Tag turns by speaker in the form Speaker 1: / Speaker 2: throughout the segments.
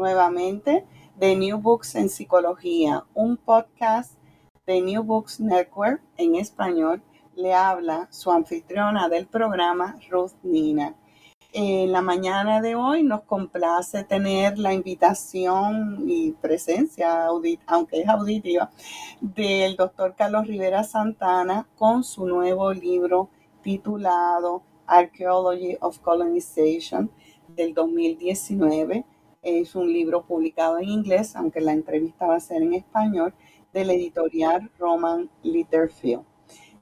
Speaker 1: nuevamente de New Books en Psicología, un podcast de New Books Network en español. Le habla su anfitriona del programa, Ruth Nina. En la mañana de hoy nos complace tener la invitación y presencia, aunque es auditiva, del doctor Carlos Rivera Santana con su nuevo libro titulado Archaeology of Colonization del 2019 es un libro publicado en inglés, aunque la entrevista va a ser en español, de la editorial Roman Litterfield.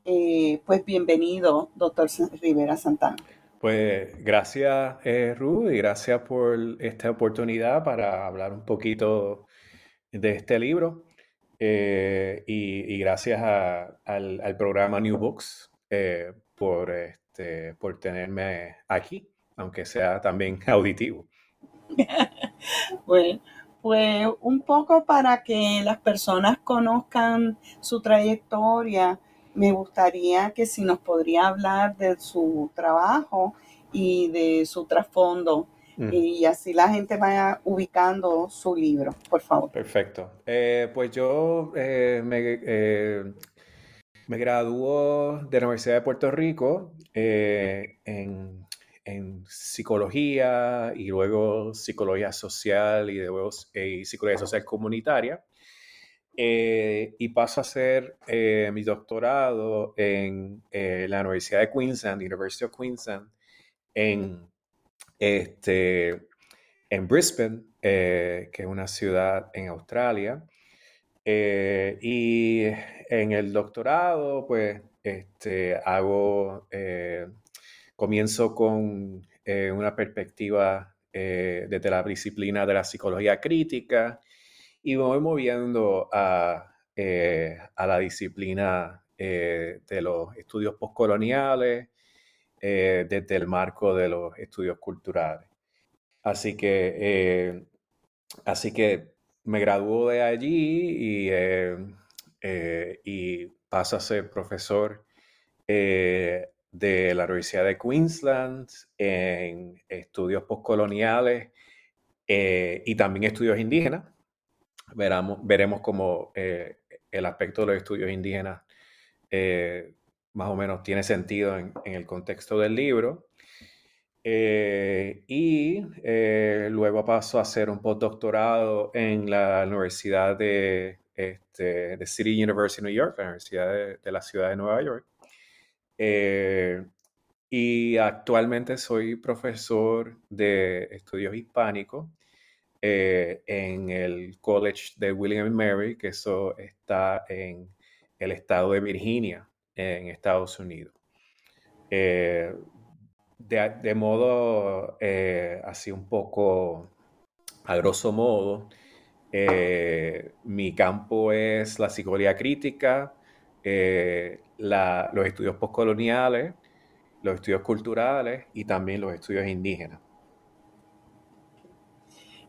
Speaker 1: Eh, pues bienvenido, doctor Rivera Santana.
Speaker 2: Pues gracias, eh, Ruth, y gracias por esta oportunidad para hablar un poquito de este libro. Eh, y, gracias al, programa New Books por, este, por tenerme aquí, aunque sea también auditivo.
Speaker 1: bueno, pues un poco para que las personas conozcan su trayectoria, me gustaría que si nos podría hablar de su trabajo y de su trasfondo y así la gente vaya ubicando su libro, por favor.
Speaker 2: Perfecto. Eh, pues yo eh, me, eh, me graduó de la Universidad de Puerto Rico en en psicología y luego psicología social y luego eh, psicología social comunitaria. Eh, y paso a hacer eh, mi doctorado en la Universidad de Queensland, University of Queensland, en, este, en Brisbane, que es una ciudad en Australia. y en el doctorado, pues, este, hago Comienzo con eh, una perspectiva eh, desde la disciplina de la psicología crítica y voy moviendo a, eh, la disciplina de los estudios postcoloniales desde el marco de los estudios culturales. Así que, así que me graduó de allí y, y paso a ser profesor de la Universidad de Queensland en estudios postcoloniales eh, y también estudios indígenas. Veramos, veremos cómo eh, el aspecto de los estudios indígenas eh, más o menos tiene sentido en, el contexto del libro. y luego paso a hacer un postdoctorado en la Universidad de, este, de City University New York, la Universidad de la Ciudad de Nueva York. Eh, y actualmente soy profesor de estudios hispánicos eh, en el College de William Mary, que eso está en el estado de Virginia, en Estados Unidos. Eh, de, modo así un poco, a grosso modo, mi campo es la psicología crítica, los estudios postcoloniales los estudios culturales y también los estudios indígenas.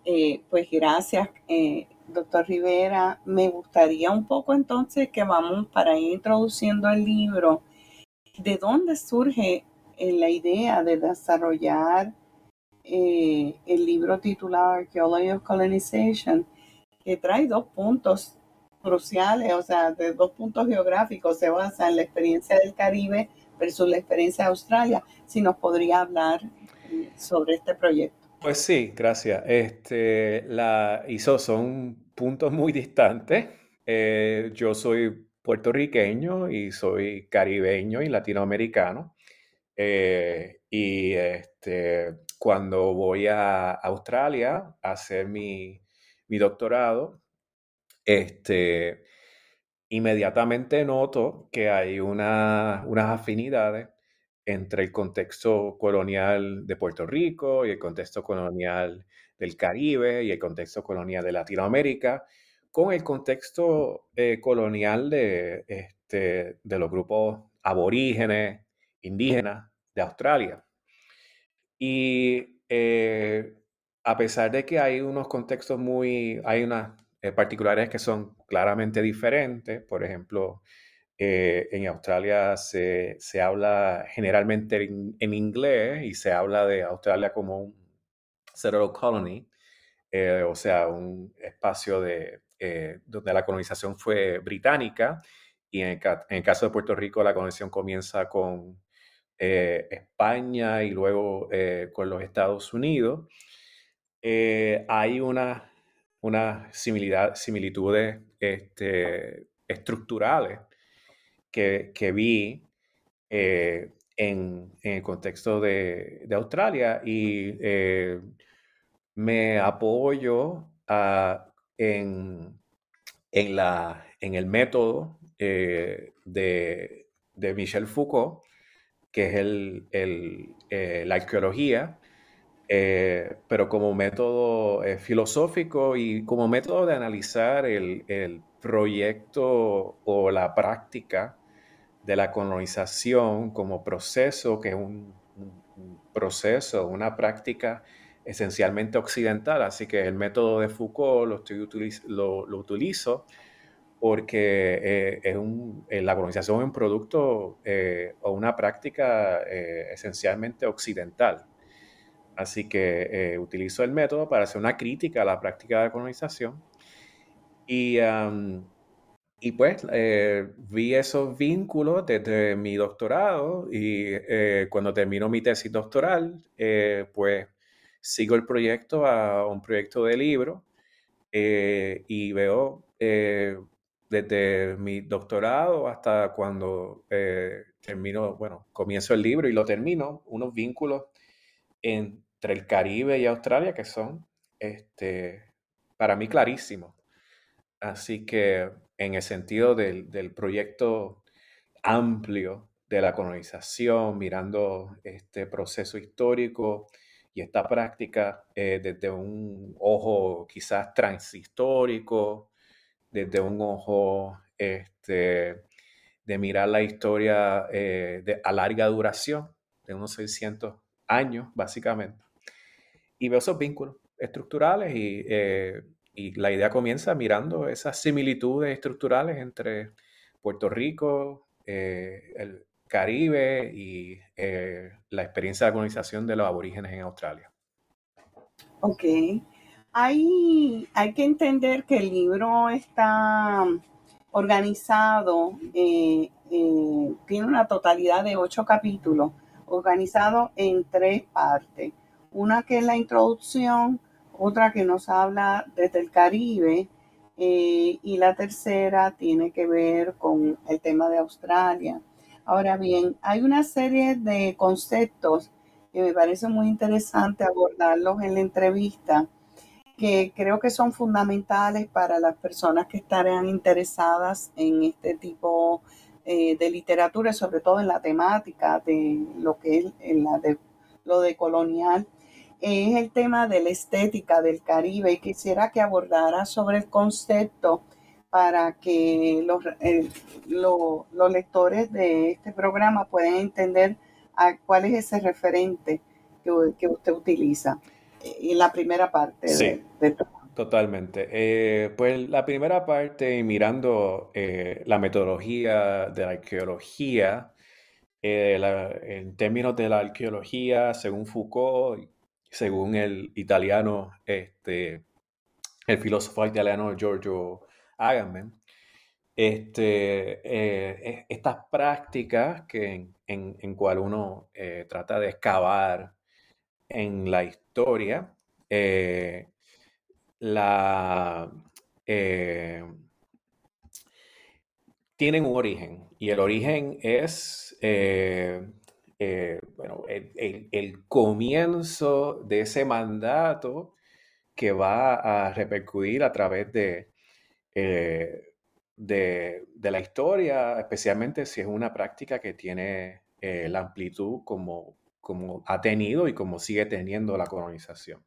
Speaker 1: Eh, pues gracias, eh, doctor Rivera. Me gustaría un poco entonces que vamos para ir introduciendo el libro. ¿De dónde surge eh, la idea de desarrollar el libro titulado Archaeology of Colonization, que trae dos puntos cruciales, o sea, de dos puntos geográficos, se basa en la experiencia del Caribe versus la experiencia de Australia. Si nos podría hablar sobre este proyecto.
Speaker 2: Pues sí, gracias. Este, la son puntos muy distantes. Eh, yo soy puertorriqueño y soy caribeño y latinoamericano. Eh, y este, cuando voy a Australia a hacer mi, mi doctorado, este, inmediatamente noto que hay una, unas afinidades entre el contexto colonial de Puerto Rico y el contexto colonial del Caribe y el contexto colonial de Latinoamérica, con el contexto eh, colonial de, este, de los grupos aborígenes, indígenas de Australia. Y eh, a pesar de que hay unos contextos muy, hay unas eh, particulares que son claramente diferentes, por ejemplo, eh, en Australia se, habla generalmente en, inglés y se habla de Australia como un settled colony, eh, o sea, un espacio de, eh, donde la colonización fue británica y en el, caso de Puerto Rico la colonización comienza con España y luego con los Estados Unidos. hay unas una similitudes este, estructurales que, vi eh, en, el contexto de, Australia y eh, me apoyo en, la, en el método eh, de, Michel Foucault, que es el, la arqueología, pero como método filosófico y como método de analizar el, el, proyecto o la práctica de la colonización como proceso, que es un, proceso, una práctica esencialmente occidental. Así que el método de Foucault lo, estoy lo, utilizo porque eh, es un, eh, la colonización es un producto eh, o una práctica esencialmente occidental. Así que utilizo el método para hacer una crítica a la práctica de colonización. Y y pues eh, vi esos vínculos desde mi doctorado y eh, cuando termino mi tesis doctoral, eh, pues sigo el proyecto a un proyecto de libro y veo desde mi doctorado hasta cuando termino, bueno, comienzo el libro y lo termino, unos vínculos entre el Caribe y Australia que son, este, para mí, clarísimos. Así que en el sentido del, proyecto amplio de la colonización, mirando este proceso histórico y esta práctica eh, desde un ojo quizás transhistórico, desde un ojo este, de mirar la historia eh, de, a larga duración, de unos 600 años básicamente. Y veo esos vínculos estructurales y eh, y la idea comienza mirando esas similitudes estructurales entre Puerto Rico, eh, el Caribe y eh, la experiencia de colonización de los aborígenes en Australia.
Speaker 1: Ok. Hay, hay que entender que el libro está organizado, tiene una totalidad de ocho capítulos, organizado en tres partes. Una que es la introducción, otra que nos habla desde el Caribe eh, y la tercera tiene que ver con el tema de Australia. Ahora bien, hay una serie de conceptos que me parece muy interesante abordarlos en la entrevista, que creo que son fundamentales para las personas que estarán interesadas en este tipo eh, de literatura, sobre todo en la temática de lo que es lo de colonial es el tema de la estética del Caribe y quisiera que abordara sobre el concepto para que los, los lectores de este programa puedan entender cuál es ese referente que, usted utiliza. En la primera parte
Speaker 2: sí, Totalmente. Eh, pues la primera parte, mirando eh, la metodología de la arqueología, eh, en términos de la arqueología, según Foucault, según el italiano, este, el filósofo italiano Giorgio Agamben, este, e, estas prácticas que en, en, cual uno trata de excavar en la historia, la, eh, tienen un origen y el origen es eh, eh, bueno, el, comienzo de ese mandato que va a repercutir a través de, de, la historia, especialmente si es una práctica que tiene la amplitud como, como ha tenido y como sigue teniendo la colonización.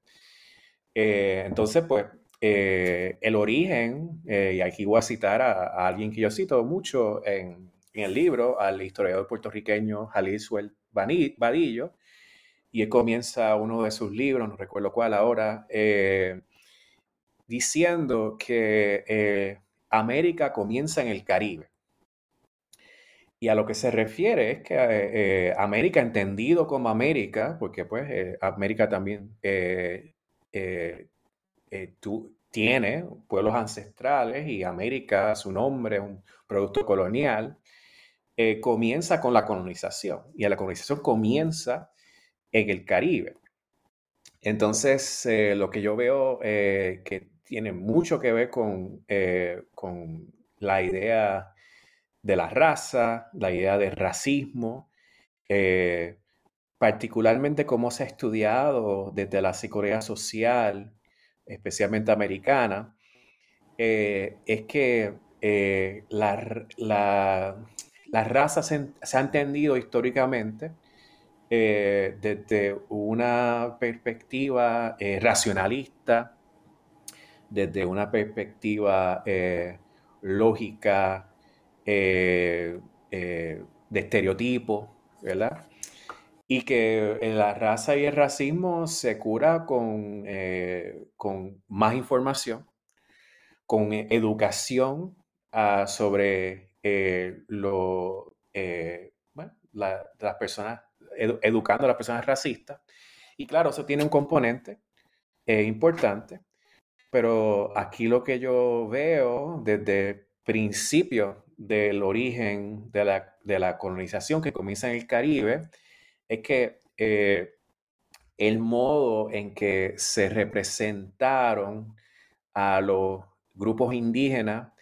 Speaker 2: Eh, entonces, pues, eh, el origen, eh, y aquí voy a citar a, alguien que yo cito mucho en, el libro, al historiador puertorriqueño Jaliswell Vadillo, y él comienza uno de sus libros, no recuerdo cuál ahora, diciendo que América comienza en el Caribe. Y a lo que se refiere es que América, entendido como América, porque pues América también eh, eh, tiene pueblos ancestrales y América, su nombre, un producto colonial, eh, comienza con la colonización y la colonización comienza en el Caribe. Entonces, lo que yo veo que tiene mucho que ver con, con la idea de la raza, la idea del racismo, particularmente cómo se ha estudiado desde la psicología social, especialmente americana, eh, es que eh, la, raza se, ha entendido históricamente eh, desde una perspectiva racionalista, desde una perspectiva lógica de estereotipo, ¿verdad? y que la raza y el racismo se cura con, eh, con más información, con educación ah, sobre eh, lo, eh, las personas, educando a las personas racistas. Y claro, eso tiene un componente importante, pero aquí lo que yo veo desde el principio del origen de la, de la colonización que comienza en el Caribe, es que eh, el modo en que se representaron a los grupos indígenas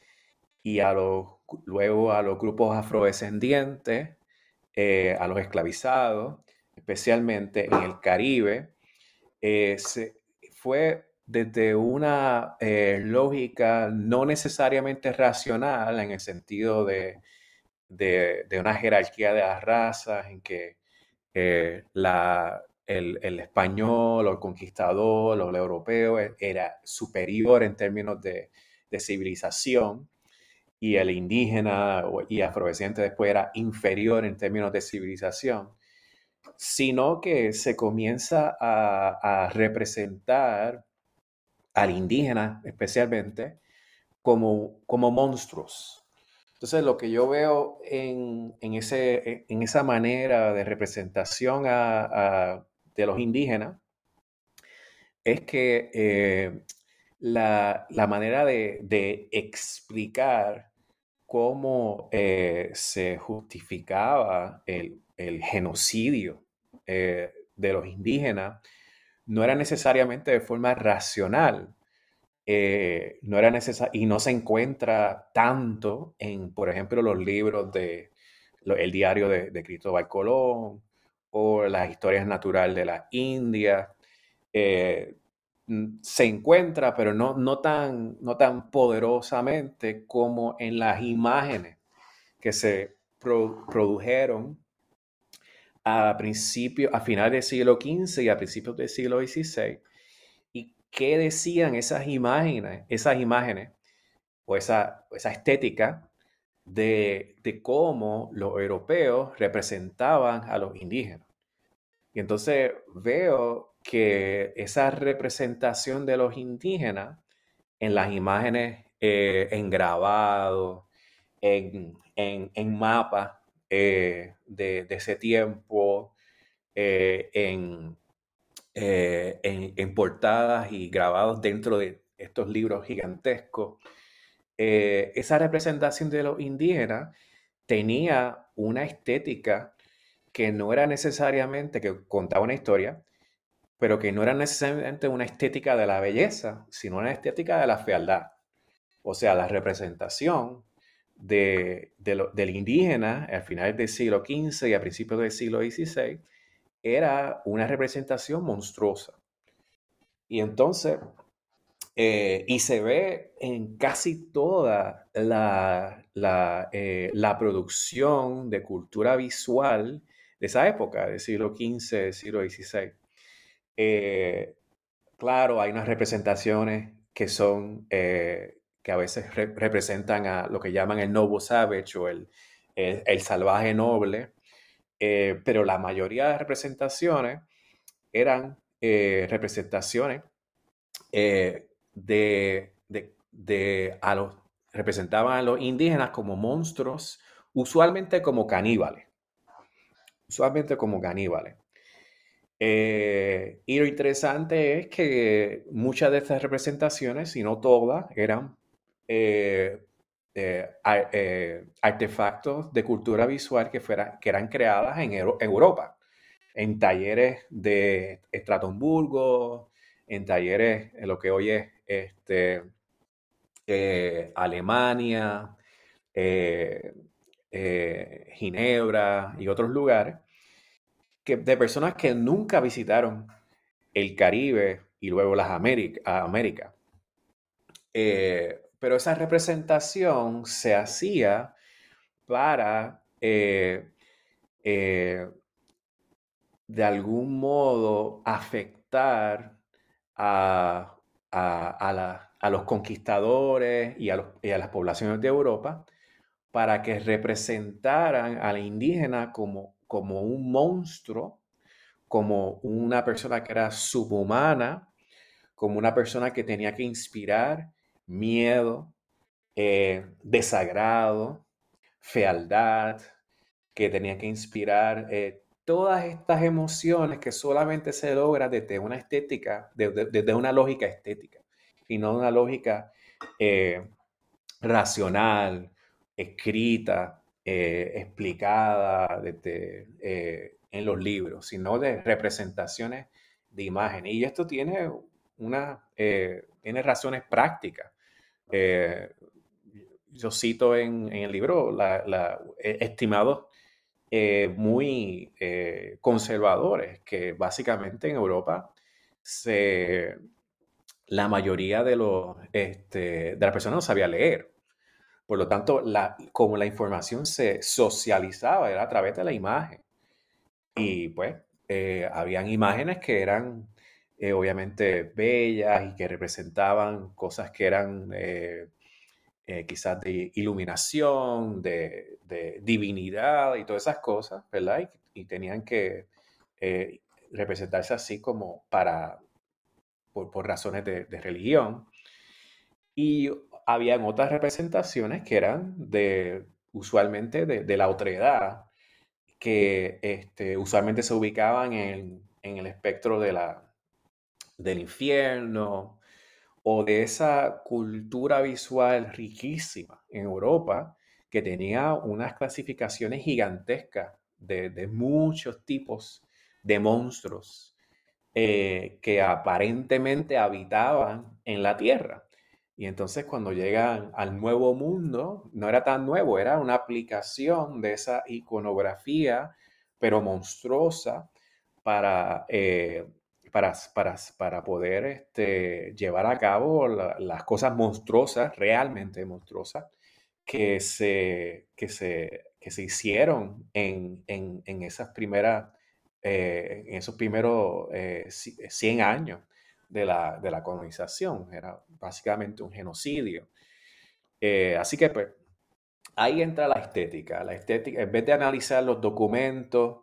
Speaker 2: y a los, luego a los grupos afrodescendientes, eh, a los esclavizados, especialmente en el Caribe, eh, fue desde una lógica no necesariamente racional en el sentido de, de, una jerarquía de las razas en que eh, la, el, español o el conquistador o el europeo e, era superior en términos de, civilización y el indígena y afrodescendiente después era inferior en términos de civilización, sino que se comienza a, representar al indígena especialmente como, como monstruos, entonces, lo que yo veo en, ese, en esa manera de representación de los indígenas es que eh, la, manera de, explicar cómo eh, se justificaba el, genocidio eh, de los indígenas no era necesariamente de forma racional, eh, no era y no se encuentra tanto en, por ejemplo, los libros de el diario de, Cristóbal Colón o las historias naturales de la India. Se encuentra, pero no, no, tan, no tan poderosamente como en las imágenes que se produjeron a principios, a finales del siglo XV y a principios del siglo XVI qué decían esas imágenes, esas imágenes o esa, esa estética de, de cómo los europeos representaban a los indígenas. Y entonces veo que esa representación de los indígenas en las imágenes, eh, en grabados, en, en, mapas eh, de, ese tiempo, eh, en, en, portadas y grabados dentro de estos libros gigantescos, esa representación de los indígenas tenía una estética que no era necesariamente, que contaba una historia, pero que no era necesariamente una estética de la belleza, sino una estética de la fealdad. O sea, la representación de, del indígena al final del siglo XV y a principios del siglo XVI era una representación monstruosa. Y entonces, eh, y se ve en casi toda la, la, eh, la, producción de cultura visual de esa época, del siglo XV, del siglo XVI. Eh, claro, hay unas representaciones que son, eh, que a veces representan a lo que llaman el noble savage o el, el, salvaje noble, eh, pero la mayoría de representaciones eran representaciones de, de, de, a los, representaban a los indígenas como monstruos, usualmente como caníbales, usualmente como caníbales. Eh, y lo interesante es que muchas de estas representaciones, si no todas, eran eh, eh, artefactos de cultura visual que, que eran creadas en Europa, en talleres de Estratonburgo, en talleres en lo que hoy es este, Alemania, Ginebra y otros lugares de personas que nunca visitaron el Caribe y luego las Américas. Eh, pero esa representación se hacía para, eh, eh, de algún modo, afectar a, los conquistadores y a, y a las poblaciones de Europa para que representaran a la indígena como como un monstruo, como una persona que era subhumana, como una persona que tenía que inspirar miedo, eh, desagrado, fealdad, que tenía que inspirar eh, todas estas emociones que solamente se logra desde una estética, desde, una lógica estética, y no una lógica eh, racional, escrita, eh, explicada eh, en los libros, sino de representaciones de imágenes. Y esto tiene, eh, razones prácticas. yo cito en, el libro la, estimados muy conservadores que básicamente en Europa la mayoría de, los, este, de las personas no sabía leer. Por lo tanto, la, como la información se socializaba era a través de la imagen. Y pues, eh, habían imágenes que eran eh, obviamente bellas y que representaban cosas que eran eh, quizás de iluminación, de, divinidad y todas esas cosas, ¿verdad? Y, tenían que representarse así como para, por, razones de, de religión. Y habían otras representaciones que eran de, usualmente de, la otredad, que este, usualmente se ubicaban en, el espectro de del infierno o de esa cultura visual riquísima en Europa que tenía unas clasificaciones gigantescas de, muchos tipos de monstruos eh, que aparentemente habitaban en la Tierra. Y entonces cuando llegan al nuevo mundo, no era tan nuevo, era una aplicación de esa iconografía, pero monstruosa, para, eh, para, para, para, poder este, llevar a cabo las cosas monstruosas, realmente monstruosas, que se, que se, que se hicieron en, en, en esas primeras, eh, en esos primeros 100 eh, años de la, de la colonización, era básicamente un genocidio. Eh, así que pues ahí entra la estética. La estética, en vez de analizar los documentos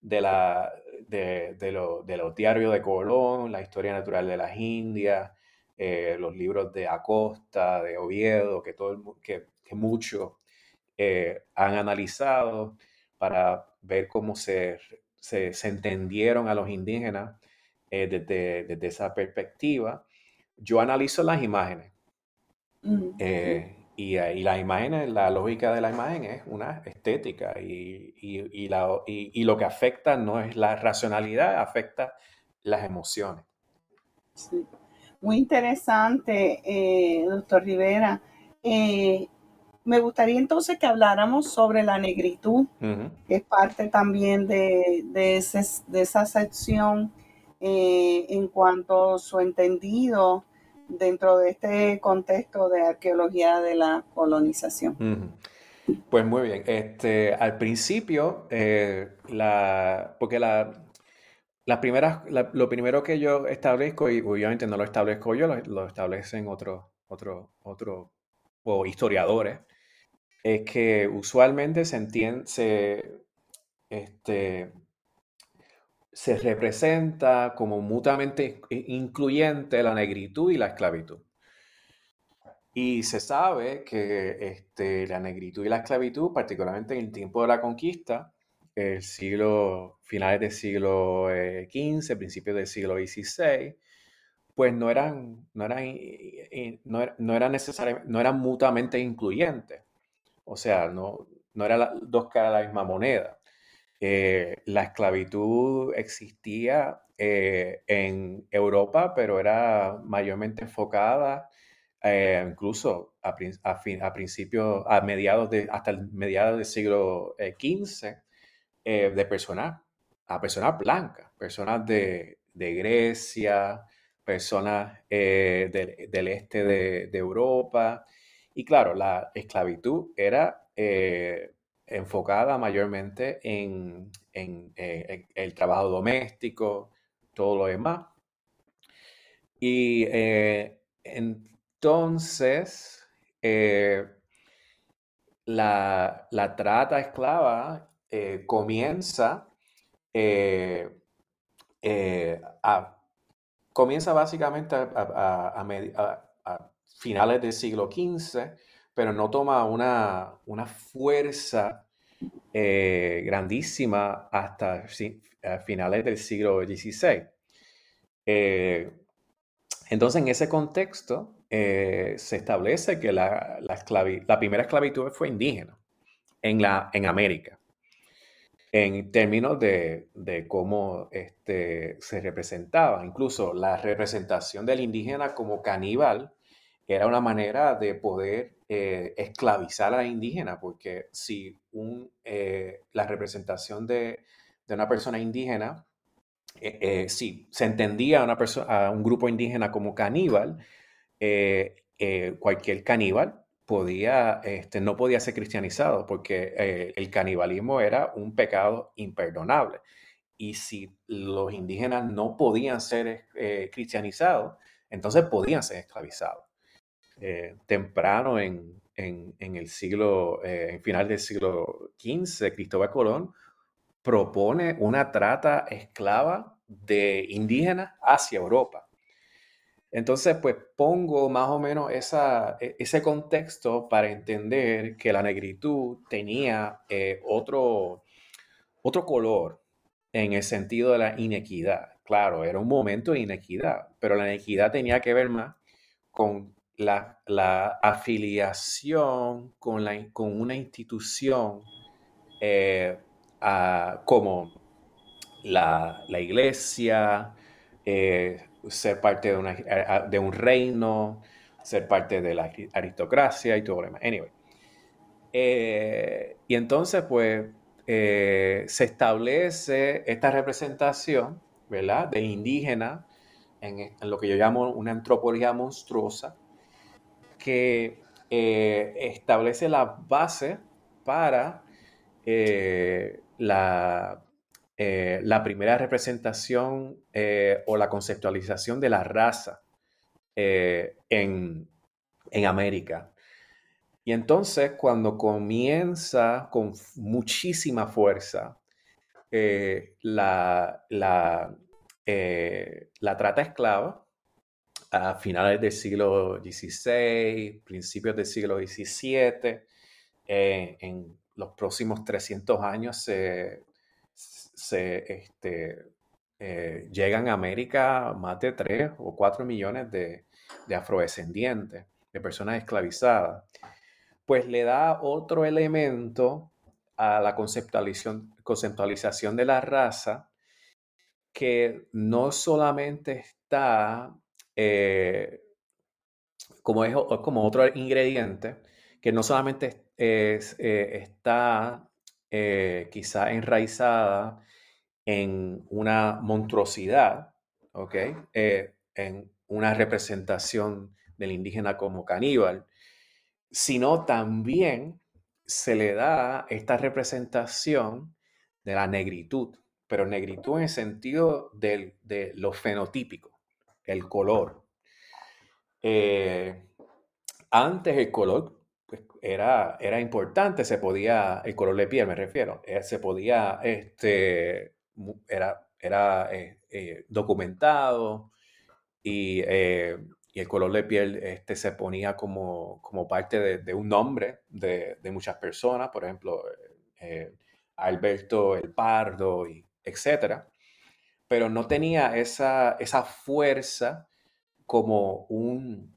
Speaker 2: de, la, de, de, los diarios de Colón, la historia natural de las Indias, eh, los libros de Acosta, de Oviedo, que, todo que, muchos eh, han analizado para ver cómo se, se, entendieron a los indígenas eh, desde, desde, esa perspectiva. Yo analizo las imágenes. Mm, y, y, las imágenes, la lógica de la imagen es una estética y, y, la, y, lo que afecta no es la racionalidad, afecta las emociones.
Speaker 1: Sí. Muy interesante, eh, doctor Rivera. Eh, me gustaría entonces que habláramos sobre la negritud, que es parte también de, de, esa sección eh, en cuanto a su entendido dentro de este contexto de arqueología de la colonización.
Speaker 2: Pues muy bien. Este, al principio, la, porque la, las primeras, lo primero que yo establezco, y obviamente no lo establezco yo, lo, establecen otros otro, otro, o historiadores, es que usualmente se entiende, se, este, se representa como mutuamente incluyente la negritud y la esclavitud. Y se sabe que este, la negritud y la esclavitud, particularmente en el tiempo de la conquista, el siglo, finales del siglo XV, eh, principios del siglo XVI, pues no eran, no eran, no, no eran no eran mutuamente incluyentes. O sea, no, no eran dos caras de la misma moneda. Eh, la esclavitud existía eh, en Europa, pero era mayormente enfocada incluso a, a, principios, a mediados de, hasta mediados del siglo XV, eh, de personas, a personas blancas, personas de, Grecia, personas eh, del, este de, Europa. Y claro, la esclavitud era eh, enfocada mayormente en, el trabajo doméstico, todo lo demás. Y entonces, la, la, trata esclava eh, comienza eh, eh, a, comienza básicamente a, finales del siglo XV, pero no toma una, una fuerza grandísima hasta finales del siglo XVI. entonces, en ese contexto, se establece que la, la, primera esclavitud fue indígena en, la, en América en términos de, cómo este, se representaba. Incluso la representación del indígena como caníbal era una manera de poder eh, esclavizar a la indígena, porque si un, eh, la representación de, una persona indígena, eh, si se entendía a, una a un grupo indígena como caníbal, cualquier caníbal podía, este, no podía ser cristianizado porque el canibalismo era un pecado imperdonable. Y si los indígenas no podían ser cristianizados, entonces podían ser esclavizados. Eh, temprano en, el siglo, en final del siglo XV, Cristóbal Colón propone una trata esclava de indígenas hacia Europa. Entonces, pues pongo más o menos e, ese contexto para entender que la negritud tenía eh, otro, otro color en el sentido de la inequidad. Claro, era un momento de inequidad, pero la inequidad tenía que ver más con la, afiliación con, la, con, una institución eh, como la, iglesia, eh, ser parte de, de un reino, ser parte de la aristocracia y todo lo demás. Anyway. Eh, y entonces, pues, se establece esta representación, ¿verdad?, de indígena en, lo que yo llamo una antropología monstruosa, que eh, establece la base para la eh, la primera representación eh, o la conceptualización de la raza eh, en, América. Y entonces cuando comienza con muchísima fuerza eh, la, la, eh, la trata esclava, a finales del siglo XVI, principios del siglo XVII, en los próximos 300 años se, este, eh, llegan a América más de 3 o 4 millones de, afrodescendientes, de personas esclavizadas, pues le da otro elemento a la conceptualización, conceptualización de la raza que no solamente está eh, como, es, como otro ingrediente, que no solamente es, eh, está eh, quizá enraizada en una monstruosidad, ¿ok? En una representación del indígena como caníbal, sino también se le da esta representación de la negritud, pero negritud en el sentido de lo fenotípico, el color. antes el color pues, era, era importante, se podía, el color de piel me refiero, eh, se podía, este, era, era eh, eh, documentado y, y, el color de piel este, se ponía como, como parte de, de un nombre de, de, muchas personas, por ejemplo, Alberto el Pardo, y etcétera, pero no tenía esa, esa fuerza como un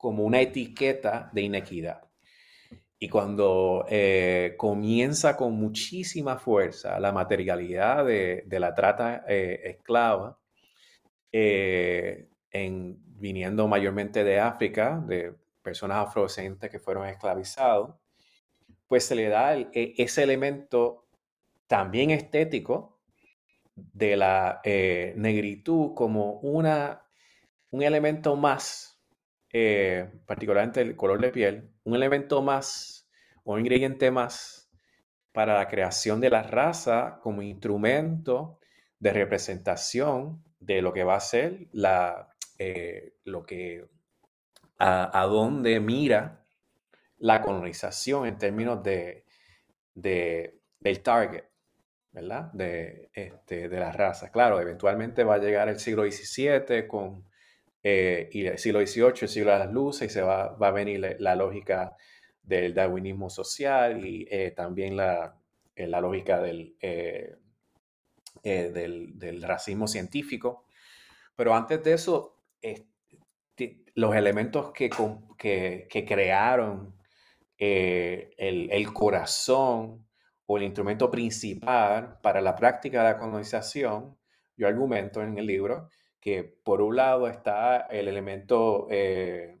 Speaker 2: como una etiqueta de inequidad. Y cuando eh, comienza con muchísima fuerza la materialidad de, la trata eh, esclava, eh, en, viniendo mayormente de África, de personas afrodescendentes que fueron esclavizados, pues se le da e, ese elemento también estético de la negritud como una, un elemento más eh, particularmente el color de piel, un elemento más o un ingrediente más para la creación de la raza como instrumento de representación de lo que va a ser la, eh, lo que, a, dónde mira la colonización en términos de, del target, De, este, de la raza. Claro, eventualmente va a llegar el siglo XVII con eh, y el siglo XVIII, el siglo de las luces, y se va, va a venir la, lógica del darwinismo social y eh, también la, eh, la, lógica del, del, del, racismo científico. Pero antes de eso, los elementos que, que, que crearon el, el corazón o el instrumento principal para la práctica de la colonización, yo argumento en el libro, que por un lado está el elemento, eh,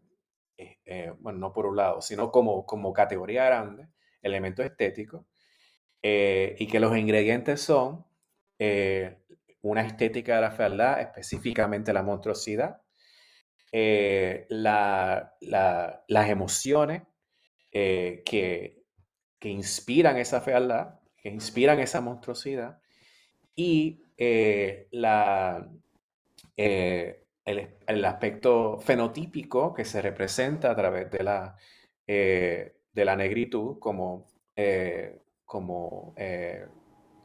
Speaker 2: eh, eh, bueno, no por un lado, sino como, como categoría grande, elemento estético, y que los ingredientes son una estética de la fealdad, específicamente la monstruosidad, la, las emociones que, que, inspiran esa fealdad, que inspiran esa monstruosidad, y la, eh, el, aspecto fenotípico que se representa a través de la, eh, de la negritud como, eh, como,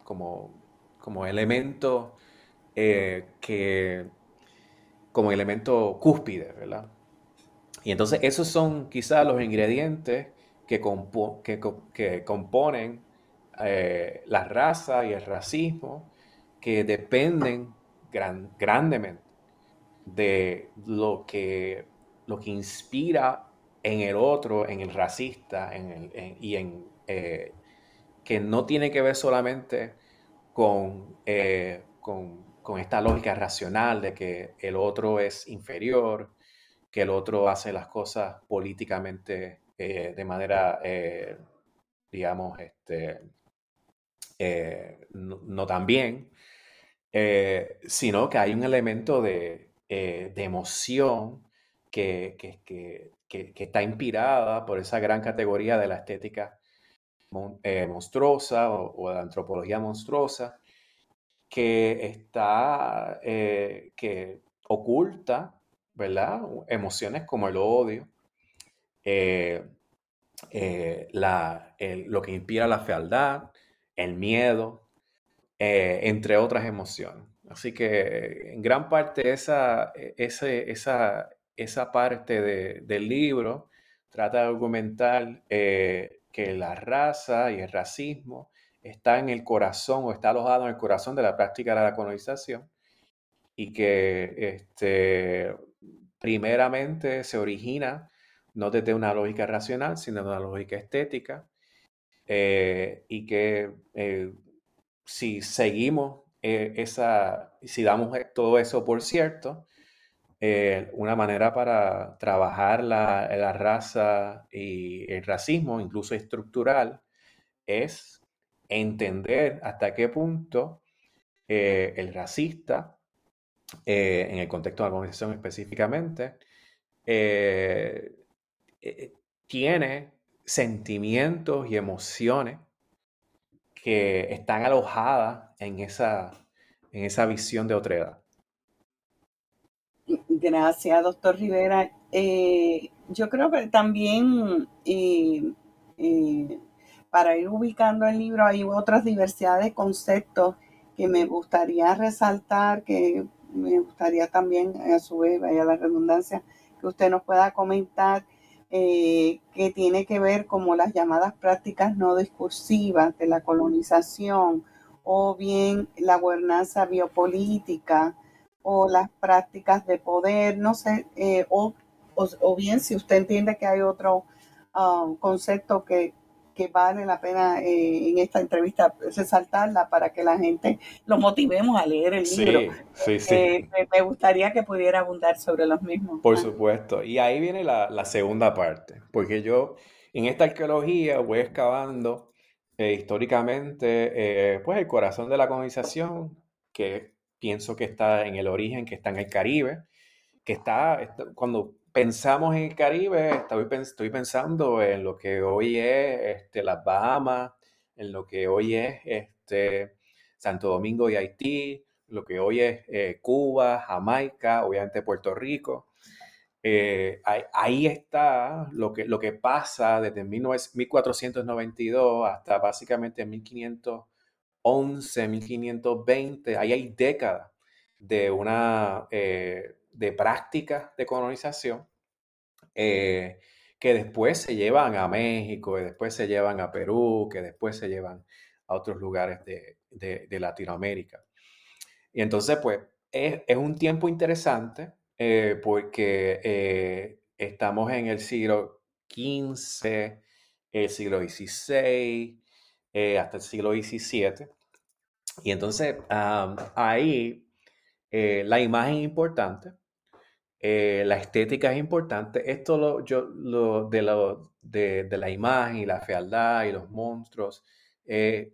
Speaker 2: como, como, elemento que como elemento cúspide, ¿verdad? Y entonces esos son quizás los ingredientes que, que, componen la raza y el racismo que dependen grandemente de lo que, lo que inspira en el otro, en el racista, en el, y en eh, que no tiene que ver solamente con, eh, con, con, esta lógica racional de que el otro es inferior, que el otro hace las cosas políticamente eh, de manera, digamos, este, no, no, tan bien, sino que hay un elemento de, eh, de emoción que, que, está inspirada por esa gran categoría de la estética eh, monstruosa o, de la antropología monstruosa, que está, eh, que oculta, ¿verdad? Emociones como el odio, lo que inspira la fealdad, el miedo, entre otras emociones. Así que en gran parte esa, esa, esa parte del libro trata de argumentar eh, que la raza y el racismo está en el corazón o está alojado en el corazón de la práctica de la colonización y que este, primeramente se origina no desde una lógica racional, sino de una lógica estética eh, y que eh, si seguimos esa, si damos todo eso por cierto, eh, una manera para trabajar la, raza y el racismo, incluso estructural, es entender hasta qué punto eh, el racista, eh, en el contexto de la organización específicamente, tiene sentimientos y emociones que están alojadas en esa, en esa visión de otredad.
Speaker 1: Gracias, doctor Rivera. Eh, yo creo que también eh, eh, para ir ubicando el libro hay otras diversidades de conceptos que me gustaría resaltar, que me gustaría también, a su vez, vaya la redundancia, que usted nos pueda comentar, que tiene que ver como las llamadas prácticas no discursivas de la colonización o bien la gobernanza biopolítica, o las prácticas de poder, no sé, eh, o, o, bien si usted entiende que hay otro um, concepto que, que, vale la pena eh, en esta entrevista resaltarla para que la gente lo motivemos a leer el libro. Sí, sí, sí. Eh, me gustaría que pudiera abundar sobre los mismos.
Speaker 2: Por supuesto. Y ahí viene la, la segunda parte, porque yo en esta arqueología voy excavando históricamente pues el corazón de la colonización, que pienso que está en el origen, que está en el Caribe, que está, cuando pensamos en el Caribe, estoy, pensando en lo que hoy es este, las Bahamas, en lo que hoy es este, Santo Domingo y Haití, lo que hoy es eh, Cuba, Jamaica, obviamente Puerto Rico. Eh, ahí, está lo que, lo que pasa desde 1492 hasta básicamente 1500 11, 1520, ahí hay décadas de una eh, de prácticas de colonización eh, que después se llevan a México, que después se llevan a Perú, que después se llevan a otros lugares de, Latinoamérica. Y entonces, pues, es, un tiempo interesante eh, porque estamos en el siglo XV, el siglo XVI, hasta el siglo XVII. Y entonces ahí eh, la imagen importante, eh, la estética es importante. Esto lo, yo, lo, de, lo, de, la imagen y la fealdad y los monstruos. Eh,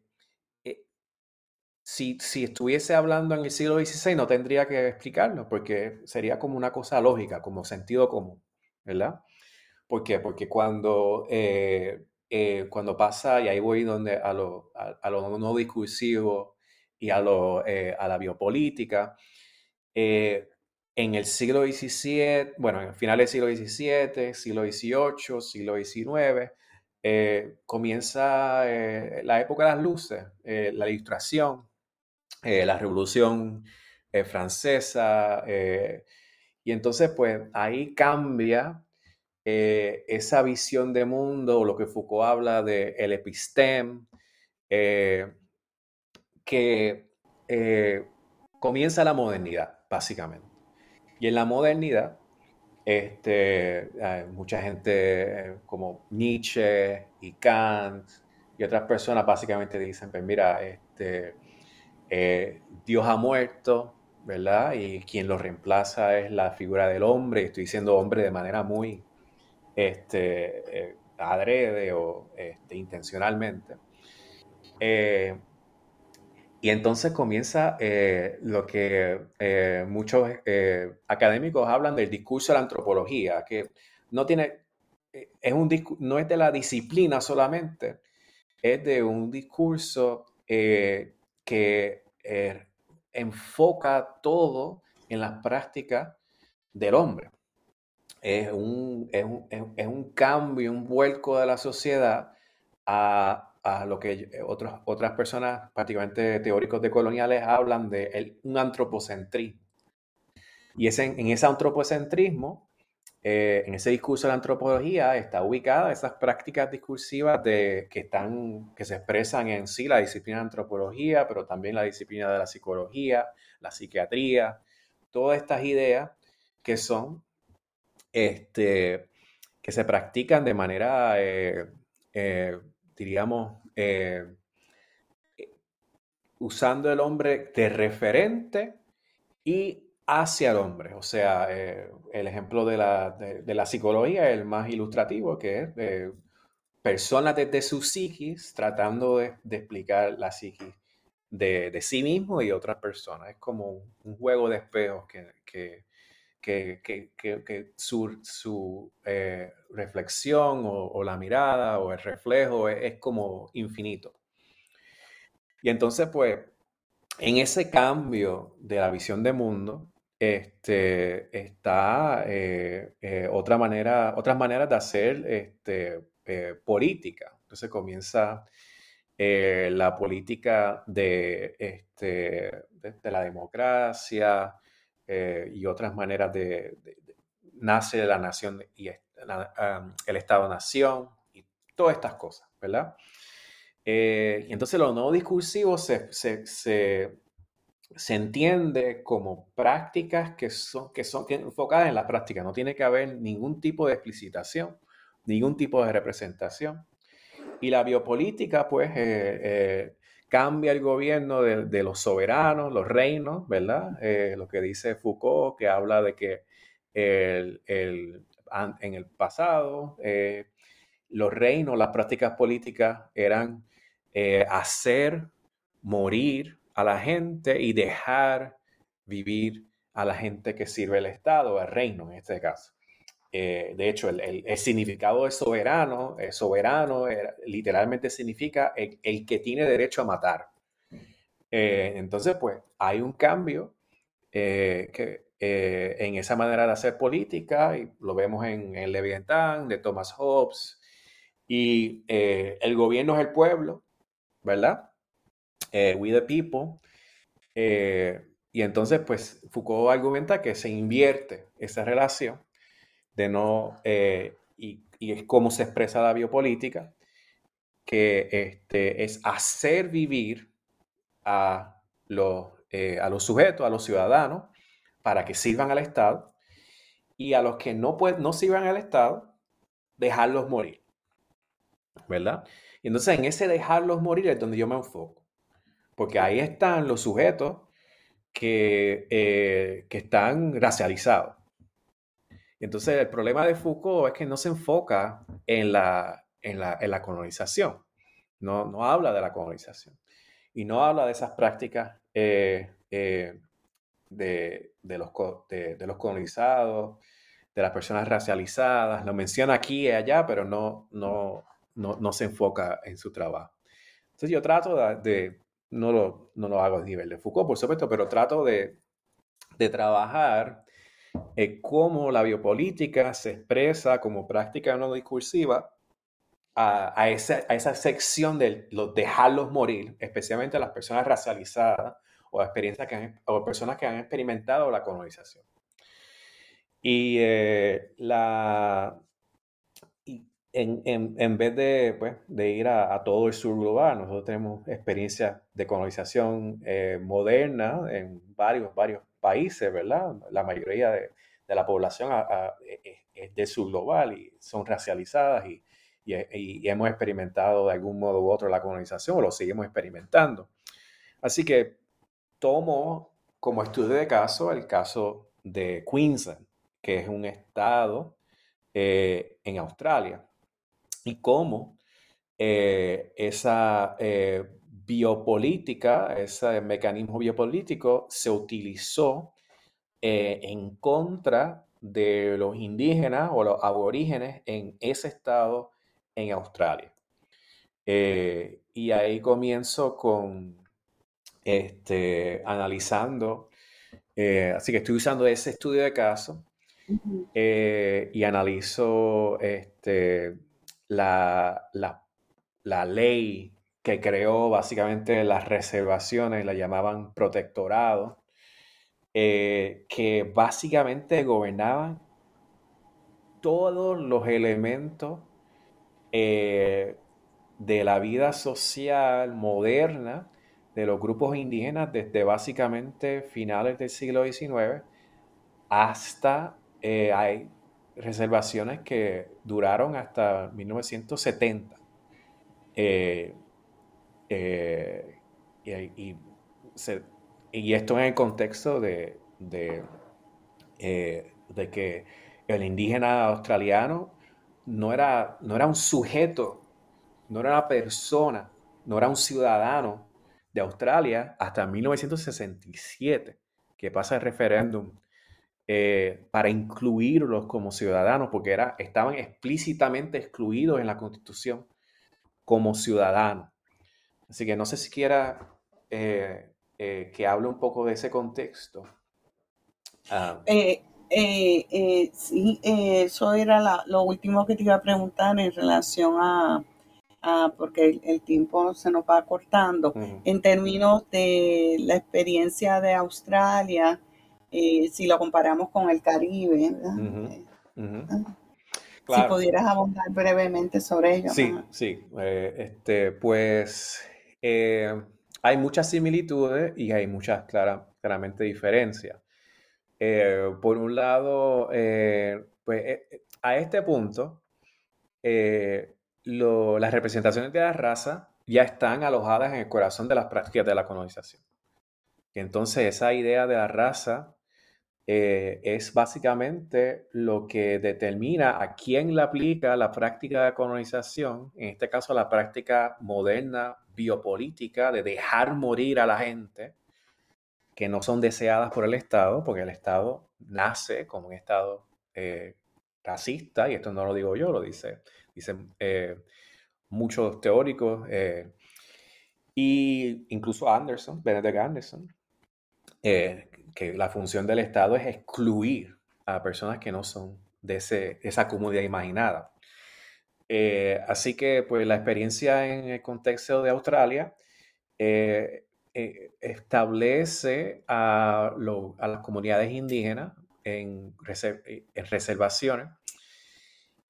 Speaker 2: si, si, estuviese hablando en el siglo XVI no tendría que explicarlo porque sería como una cosa lógica, como sentido común, ¿verdad? ¿Por? Porque cuando, cuando pasa, y ahí voy donde a lo, a lo no discursivo, y a, lo, eh, a la biopolítica. Eh, en el siglo XVII, bueno, en finales del siglo XVII, siglo XVIII, siglo XIX, eh, comienza la época de las luces, la ilustración, la revolución francesa, y entonces pues ahí cambia esa visión de mundo, lo que Foucault habla de el episteme, que eh, comienza la modernidad, básicamente. Y en la modernidad, este, mucha gente eh, como Nietzsche y Kant y otras personas básicamente dicen, pues mira, este, eh, Dios ha muerto, ¿verdad? Y quien lo reemplaza es la figura del hombre, estoy diciendo hombre de manera muy este, adrede o este, intencionalmente. Y entonces comienza eh, lo que eh, muchos eh, académicos hablan del discurso de la antropología, que no tiene, es un, no es de la disciplina solamente, es de un discurso que enfoca todo en las prácticas del hombre. es un, es un, es un cambio, un vuelco de la sociedad a, a lo que otros, otras personas, prácticamente teóricos de coloniales, hablan de el, un antropocentrismo. Y ese, en ese antropocentrismo, eh, en ese discurso de la antropología, está ubicada esas prácticas discursivas de, que, están, que se expresan en sí la disciplina de antropología, pero también la disciplina de la psicología, la psiquiatría, todas estas ideas que son, este, que se practican de manera, eh, eh, diríamos, usando el hombre de referente y hacia el hombre. O sea, eh, el ejemplo de la, de, la, psicología es el más ilustrativo, que es de personas desde su psiquis tratando de, explicar la psiquis de, sí mismo y otras personas. Es como un, juego de espejos que, su, eh, reflexión o, la mirada o el reflejo es como infinito. Y entonces, pues, en ese cambio de la visión de mundo, este, está eh, eh, otra manera, otras maneras de hacer este, política. Entonces comienza la política de, este, de, la democracia y otras maneras de, nace la nación y el Estado-nación y todas estas cosas, ¿verdad? y entonces lo no discursivo se, se se entiende como prácticas que son, que son enfocadas en la práctica. No tiene que haber ningún tipo de explicitación, ningún tipo de representación. Y la biopolítica, pues, eh, eh, cambia el gobierno de, los soberanos, los reinos, ¿verdad? Eh, lo que dice Foucault, que habla de que en el pasado los reinos, las prácticas políticas eran hacer morir a la gente y dejar vivir a la gente que sirve el Estado, el reino en este caso. Eh, de hecho, el, significado de soberano, soberano literalmente significa el, que tiene derecho a matar. Eh, entonces, pues hay un cambio eh, que, en esa manera de hacer política, y lo vemos en el Leviatán de Thomas Hobbes, y el gobierno es el pueblo, ¿verdad? We the People. Y entonces, pues Foucault argumenta que se invierte esa relación de no, eh, y, y, es como se expresa la biopolítica, que este, es hacer vivir a los, eh, a los sujetos, a los ciudadanos, para que sirvan al Estado, y a los que no, pueden, no sirvan al Estado, dejarlos morir. ¿Verdad? Y entonces en ese dejarlos morir es donde yo me enfoco porque ahí están los sujetos que, eh, que están racializados. Entonces, el problema de Foucault es que no se enfoca en la, en la, colonización, no, no, habla de la colonización. Y no habla de esas prácticas eh, eh, de, de, los, de, los colonizados, de las personas racializadas, lo menciona aquí y allá, pero no, no, no, no se enfoca en su trabajo. Entonces yo trato de, no lo, no lo hago a nivel de Foucault, por supuesto, pero trato de, de trabajar cómo la biopolítica se expresa como práctica no discursiva a, a, esa, a esa, sección de los dejarlos morir, especialmente a las personas racializadas o, experiencias que o personas que han experimentado la colonización. Y eh, la, en, vez de, pues, de ir a, todo el sur global, nosotros tenemos experiencia de colonización eh, moderna en varios, varios países, ¿verdad? La mayoría de, la población es de sur global y son racializadas y, y, hemos experimentado de algún modo u otro la colonización o lo seguimos experimentando. Así que tomo como estudio de caso el caso de Queensland, que es un estado eh, en Australia y cómo eh, esa eh, biopolítica, ese mecanismo biopolítico se utilizó eh, en contra de los indígenas o los aborígenes en ese estado en Australia. y ahí comienzo con este, analizando, así que estoy usando ese estudio de caso y analizo este, la, la, ley que creó básicamente las reservaciones, la llamaban protectorado, que básicamente gobernaban todos los elementos eh, de la vida social moderna de los grupos indígenas desde básicamente finales del siglo XIX hasta eh, reservaciones que duraron hasta 1970. Eh, y, esto en el contexto de, de, de que el indígena australiano no era, no era un sujeto, no era una persona, no era un ciudadano de Australia hasta 1967, que pasa el referéndum eh, para incluirlos como ciudadanos, porque era, estaban explícitamente excluidos en la Constitución como ciudadanos. Así que no sé si quiera eh, eh, que hable un poco de ese contexto.
Speaker 1: Ah. Eh, eh, sí, eh, eso era lo último que te iba a preguntar en relación a, porque el, tiempo se nos va cortando. En términos de la experiencia de Australia, si lo comparamos con el Caribe, ah, Si pudieras abundar brevemente sobre ello.
Speaker 2: Sí, sí. este, pues hay muchas similitudes y hay muchas claramente diferencias. Eh, por un lado, eh, pues eh, a este punto, las representaciones de la raza ya están alojadas en el corazón de las prácticas de la colonización. Entonces, esa idea de la raza es básicamente lo que determina a quién le aplica la práctica de colonización, en este caso la práctica moderna biopolítica de dejar morir a la gente que no son deseadas por el Estado, porque el Estado nace como un Estado eh, racista, y esto no lo digo yo, lo dice, dicen eh, muchos teóricos, eh, y incluso Anderson, Benedict Anderson, que la función del Estado es excluir a personas que no son de ese, esa comunidad imaginada. así que, pues, la experiencia en el contexto de Australia eh, establece a, las comunidades indígenas en, eh, reservaciones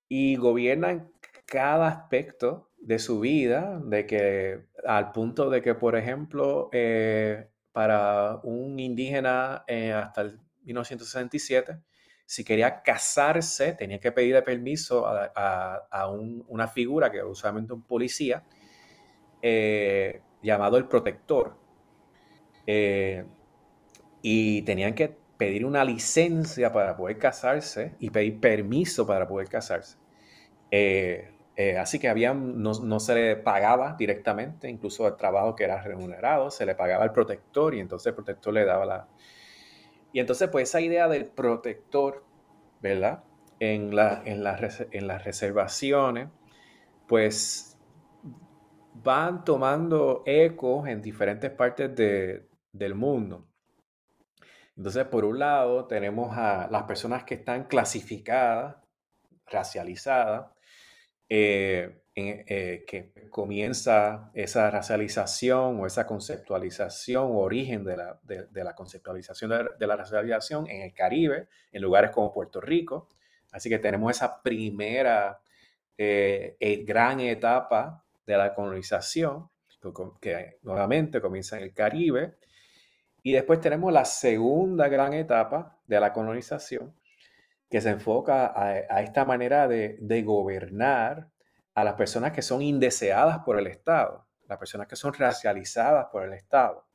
Speaker 2: y gobiernan cada aspecto de su vida, de que al punto de que, por ejemplo, eh, para un indígena hasta el 1967, si quería casarse, tenía que pedir permiso a, una figura que usualmente un policía, llamado el protector, eh, y tenían que pedir una licencia para poder casarse y pedir permiso para poder casarse. Eh, eh, así que había, no, se le pagaba directamente, incluso el trabajo que era remunerado, se le pagaba al protector y entonces el protector le daba la... Y entonces pues esa idea del protector, ¿verdad? En, la, en, en las reservaciones, pues van tomando ecos en diferentes partes de, del mundo. Entonces, por un lado, tenemos a las personas que están clasificadas, racializadas, eh, eh, que comienza esa racialización o esa conceptualización origen de la, conceptualización de, la racialización en el Caribe, en lugares como Puerto Rico. Así que tenemos esa primera eh, gran etapa de la colonización, que nuevamente comienza en el Caribe, y después tenemos la segunda gran etapa de la colonización, que se enfoca a, esta manera de, gobernar a las personas que son indeseadas por el Estado, las personas que son racializadas por el Estado.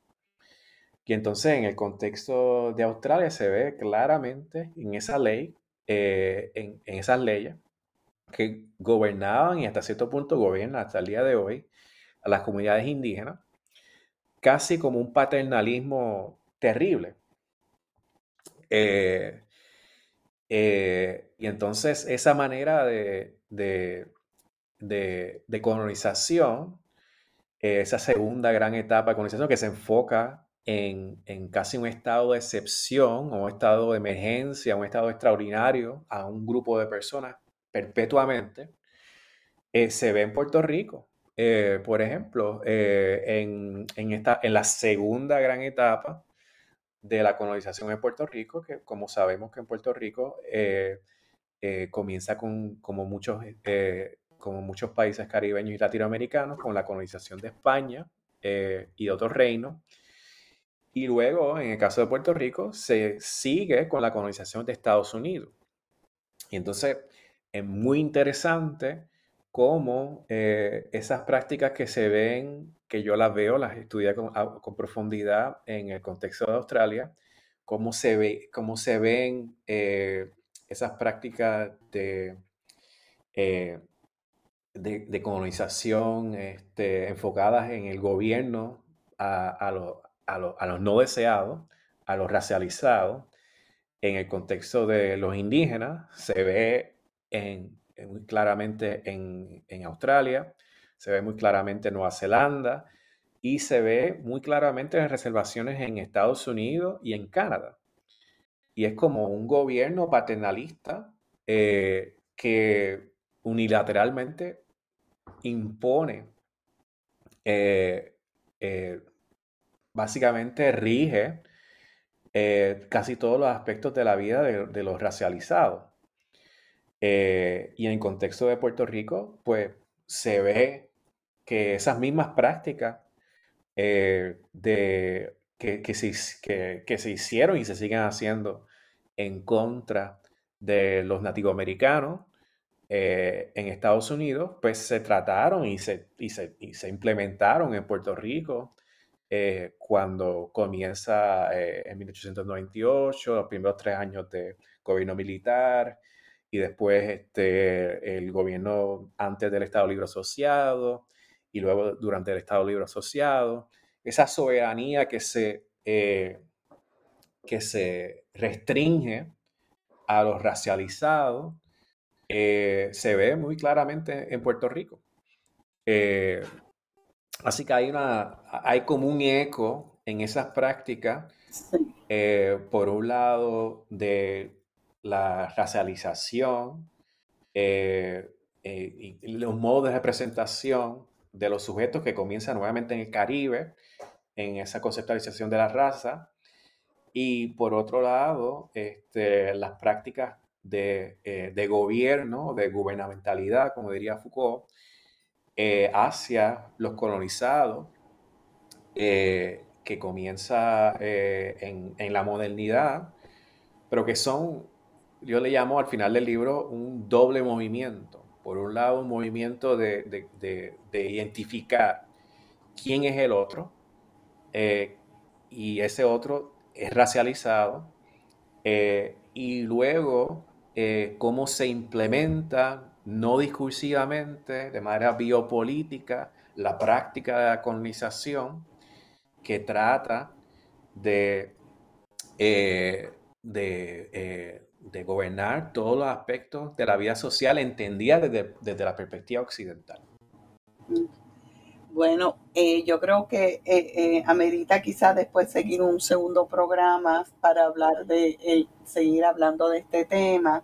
Speaker 2: Y entonces en el contexto de Australia se ve claramente en esa ley, eh, en, en, esas leyes que gobernaban y hasta cierto punto gobiernan hasta el día de hoy a las comunidades indígenas, casi como un paternalismo terrible. Eh, eh, y entonces esa manera de, de, colonización, esa segunda gran etapa de colonización que se enfoca en, casi un estado de excepción o un estado de emergencia, un estado extraordinario a un grupo de personas perpetuamente, eh, se ve en Puerto Rico. Eh, por ejemplo, en, esta, en la segunda gran etapa de la colonización en Puerto Rico, que como sabemos que en Puerto Rico comienza con, como muchos como muchos países caribeños y latinoamericanos, con la colonización de España eh, y de otros reinos. Y luego, en el caso de Puerto Rico, se sigue con la colonización de Estados Unidos. Y entonces es muy interesante cómo eh, esas prácticas que se ven, que yo las veo, las estudié con, profundidad en el contexto de Australia, cómo se, ve, cómo se ven eh, esas prácticas de, de, colonización este, enfocadas en el gobierno a, los no deseados, a los racializados, en el contexto de los indígenas, se ve en, muy claramente en, Australia, se ve muy claramente en Nueva Zelanda y se ve muy claramente en reservaciones en Estados Unidos y en Canadá. Y es como un gobierno paternalista eh, que unilateralmente impone, eh, eh, básicamente rige casi todos los aspectos de la vida de, los racializados. Y en el contexto de Puerto Rico, pues se ve que esas mismas prácticas de, que, que, se, que, se, hicieron y se siguen haciendo en contra de los nativoamericanos, eh, en Estados Unidos, pues se trataron y se, y se, implementaron en Puerto Rico eh, cuando comienza eh, en 1898, los primeros tres años de gobierno militar y después este, el gobierno antes del Estado Libre Asociado y luego durante el Estado Libre Asociado. Esa soberanía que se, que se restringe a los racializados eh, se ve muy claramente en Puerto Rico. Eh, así que hay, una, hay como un eco en esas prácticas, eh, por un lado, de la racialización y los modos de representación de los sujetos que comienzan nuevamente en el Caribe, en esa conceptualización de la raza, y por otro lado, este, las prácticas eh, de, gobierno, de gubernamentalidad, como diría Foucault, eh, hacia los colonizados, eh, que comienza en, la modernidad, pero que son, yo le llamo al final del libro, un doble movimiento. Por un lado, un movimiento de, identificar quién es el otro, y ese otro es racializado, y luego eh, cómo se implementa no discursivamente, de manera biopolítica, la práctica de la colonización que trata de, eh, eh, de, gobernar todos los aspectos de la vida social entendida desde, desde la perspectiva occidental.
Speaker 1: Bueno, yo creo que amerita quizás después seguir un segundo programa para hablar de seguir hablando de este tema.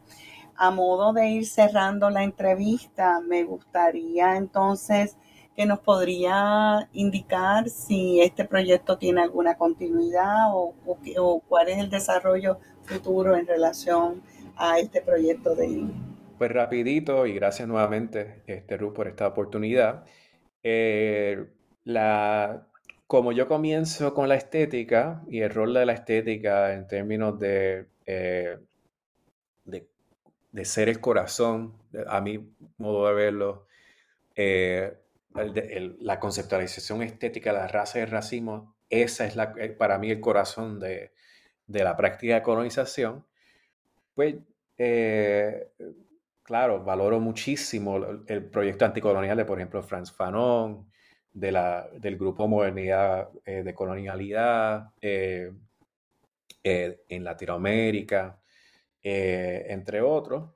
Speaker 1: A modo de ir cerrando la entrevista, me gustaría entonces que nos podría indicar si este proyecto tiene alguna continuidad o, cuál es el desarrollo futuro en relación a este proyecto de
Speaker 2: Pues rapidito y gracias nuevamente, este, Ruth, por esta oportunidad. Eh, la, como yo comienzo con la estética y el rol de la estética en términos de, eh, de, ser el corazón, a mi modo de verlo, eh, la conceptualización estética de la raza y el racismo, esa es la, eh, para mí el corazón de, la práctica de colonización, pues claro, valoro muchísimo el proyecto anticolonial de, por ejemplo, Franz Fanon, de la, del grupo Modernidad de Colonialidad, eh, en Latinoamérica, eh, entre otros.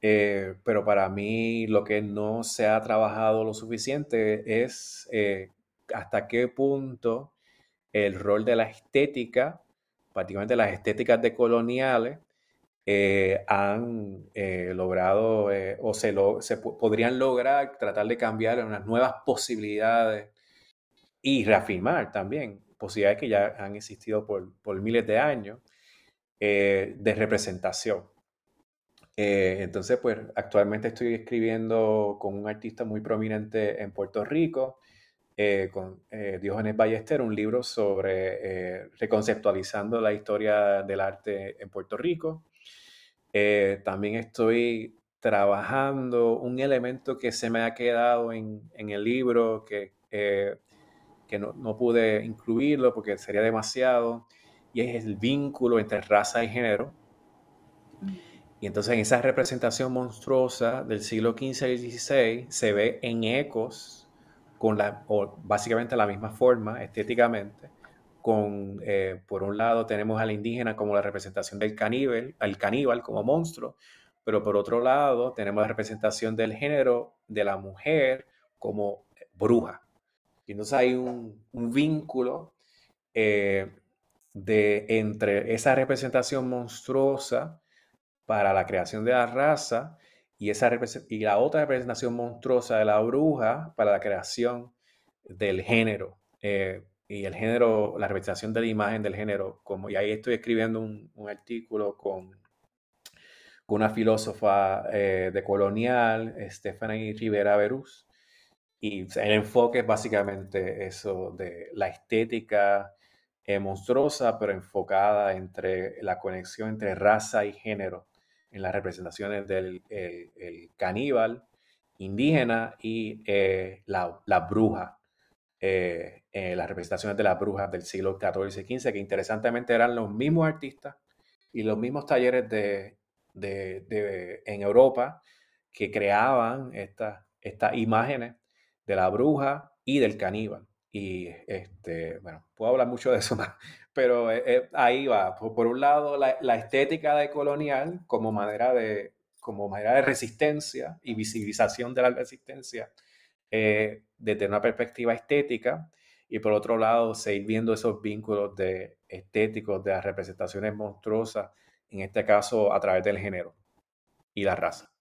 Speaker 2: Eh, pero para mí lo que no se ha trabajado lo suficiente es hasta qué punto el rol de la estética, particularmente las estéticas decoloniales, eh, han eh, logrado eh, o se, lo, se podrían lograr tratar de cambiar unas nuevas posibilidades y reafirmar también posibilidades que ya han existido por, por miles de años de representación. entonces, pues actualmente estoy escribiendo con un artista muy prominente en Puerto Rico, con Diógenes Ballester, un libro sobre reconceptualizando la historia del arte en Puerto Rico. Eh, también estoy trabajando un elemento que se me ha quedado en, el libro, que, eh, que no, pude incluirlo porque sería demasiado, y es el vínculo entre raza y género. Y entonces en esa representación monstruosa del siglo XV y XVI se ve en ecos con la, o básicamente la misma forma estéticamente, con, eh, por un lado tenemos al indígena como la representación del caníbal, al caníbal como monstruo, pero por otro lado tenemos la representación del género de la mujer como bruja. Y entonces hay un, vínculo eh, de, entre esa representación monstruosa para la creación de la raza y, esa, y la otra representación monstruosa de la bruja para la creación del género. Eh, y el género, la representación de la imagen del género, como, y ahí estoy escribiendo un, artículo con, con, una filósofa eh, de colonial, Stephanie Rivera Berús, y el enfoque es básicamente eso de la estética eh, monstruosa, pero enfocada entre la conexión entre raza y género, en las representaciones del el, caníbal indígena y eh, la, la, bruja eh, eh, las representaciones de las brujas del siglo XIV y XV, que interesantemente eran los mismos artistas y los mismos talleres de, en Europa que creaban estas estas imágenes de la bruja y del caníbal. Y este, bueno, puedo hablar mucho de eso más, pero eh, ahí va. Por, un lado, la, estética de colonial como manera de, como manera de resistencia y visibilización de la resistencia eh, desde una perspectiva estética y por otro lado seguir viendo esos vínculos de estéticos de las representaciones monstruosas, en este caso a través del género y la raza.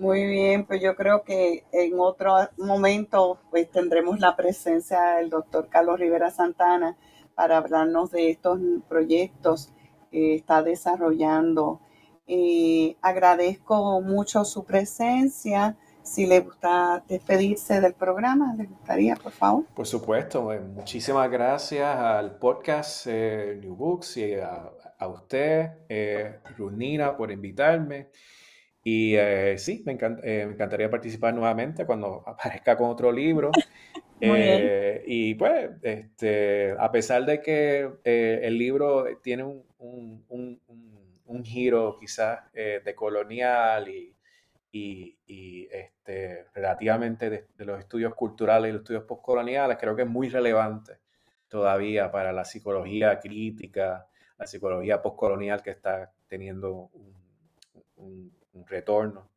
Speaker 1: Muy bien, pues yo creo que en otro momento pues tendremos la presencia del doctor Carlos Rivera Santana para hablarnos de estos proyectos que está desarrollando. Eh, agradezco mucho su presencia si le gusta despedirse del programa, ¿le gustaría, por favor?
Speaker 2: Por supuesto, eh, muchísimas gracias al podcast eh, New Books y a, usted, eh, Runina, por invitarme. Y eh, sí, me, encantaría participar nuevamente cuando aparezca con otro libro. y pues, este, a pesar de que el libro tiene un, un, un, un giro quizás de colonial y, y, este, relativamente de, los estudios culturales y los estudios postcoloniales, creo que es muy relevante todavía para la psicología crítica, la psicología postcolonial que está teniendo un, retorno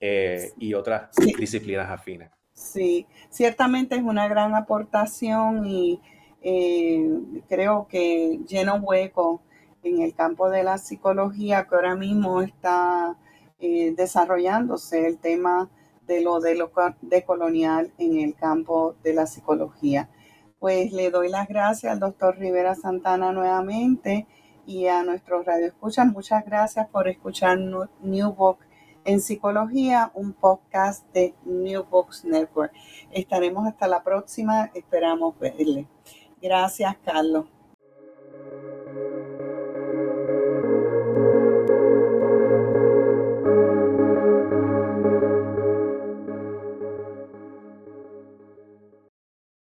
Speaker 2: eh, y otras disciplinas afines.
Speaker 1: Sí, ciertamente es una gran aportación y eh, creo que llena hueco en el campo de la psicología que ahora mismo está eh, desarrollándose el tema de lo de lo decolonial en el campo de la psicología. Pues le doy las gracias al doctor Rivera Santana nuevamente y a nuestros radioescuchas. Muchas gracias por escuchar New Book en Psicología, un podcast de New Books Network. Estaremos hasta la próxima, esperamos verle. Gracias, Carlos.